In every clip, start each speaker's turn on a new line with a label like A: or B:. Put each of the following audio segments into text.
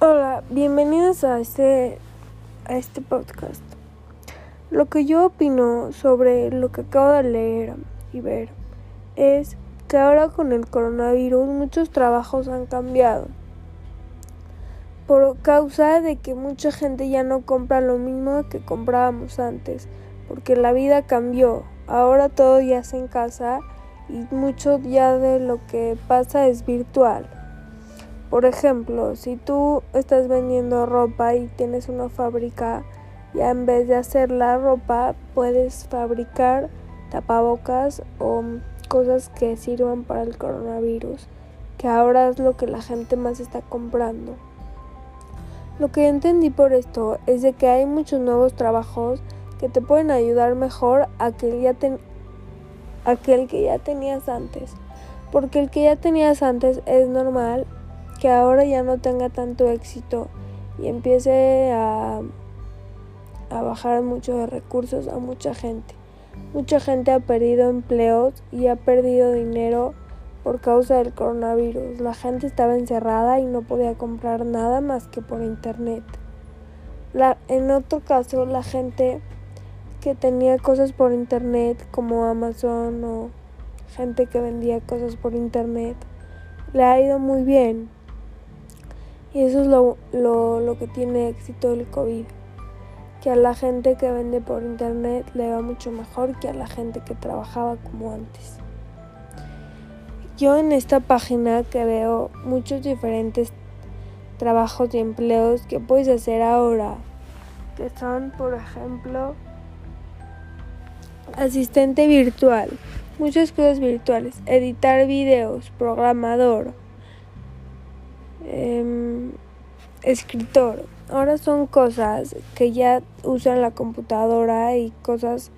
A: Hola, bienvenidos a este, a este podcast. Lo que yo opino sobre lo que acabo de leer y ver es que ahora con el coronavirus muchos trabajos han cambiado por causa de que mucha gente ya no compra lo mismo que comprábamos antes, porque la vida cambió, ahora todo ya es en casa mucho ya de lo que pasa es virtual. Por ejemplo, si tú estás vendiendo ropa y tienes una fábrica, ya en vez de hacer la ropa, puedes fabricar tapabocas o cosas que sirvan para el coronavirus, que ahora es lo que la gente más está comprando. Lo que entendí por esto es de que hay muchos nuevos trabajos que te pueden ayudar mejor a que ya aquel que ya tenías antes. Porque el que ya tenías antes es normal que ahora ya no tenga tanto éxito y empiece a, a bajar mucho de recursos a mucha gente. Mucha gente ha perdido empleos y ha perdido dinero por causa del coronavirus. La gente estaba encerrada y no podía comprar nada más que por internet. La, en otro caso, la gente que tenía cosas por internet como Amazon o gente que vendía cosas por internet, le ha ido muy bien. Y eso es lo, lo, lo que tiene éxito el COVID. Que a la gente que vende por internet le va mucho mejor que a la gente que trabajaba como antes. Yo en esta página que veo muchos diferentes trabajos y empleos que puedes hacer ahora, que son, por ejemplo, asistente virtual, muchas cosas virtuales, editar videos, programador, eh, escritor. Ahora son cosas que ya usan la computadora y cosas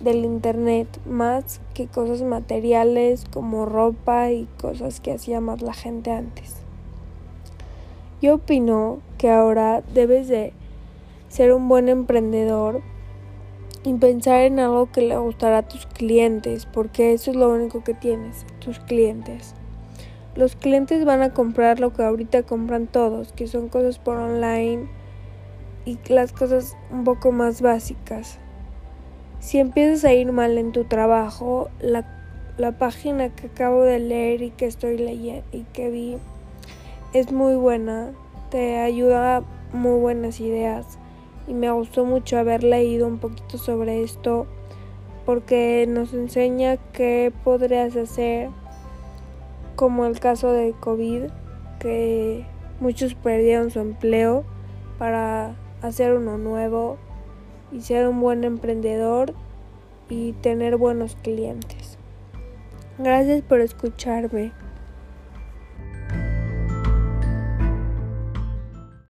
A: del internet más que cosas materiales como ropa y cosas que hacía más la gente antes. Yo opino que ahora debes de ser un buen emprendedor y pensar en algo que le gustará a tus clientes, porque eso es lo único que tienes, tus clientes. Los clientes van a comprar lo que ahorita compran todos, que son cosas por online y las cosas un poco más básicas. Si empiezas a ir mal en tu trabajo, la, la página que acabo de leer y que estoy leyendo y que vi es muy buena, te ayuda muy buenas ideas y me gustó mucho haber leído un poquito sobre esto porque nos enseña qué podrías hacer como el caso de COVID que muchos perdieron su empleo para hacer uno nuevo y ser un buen emprendedor y tener buenos clientes. Gracias por escucharme.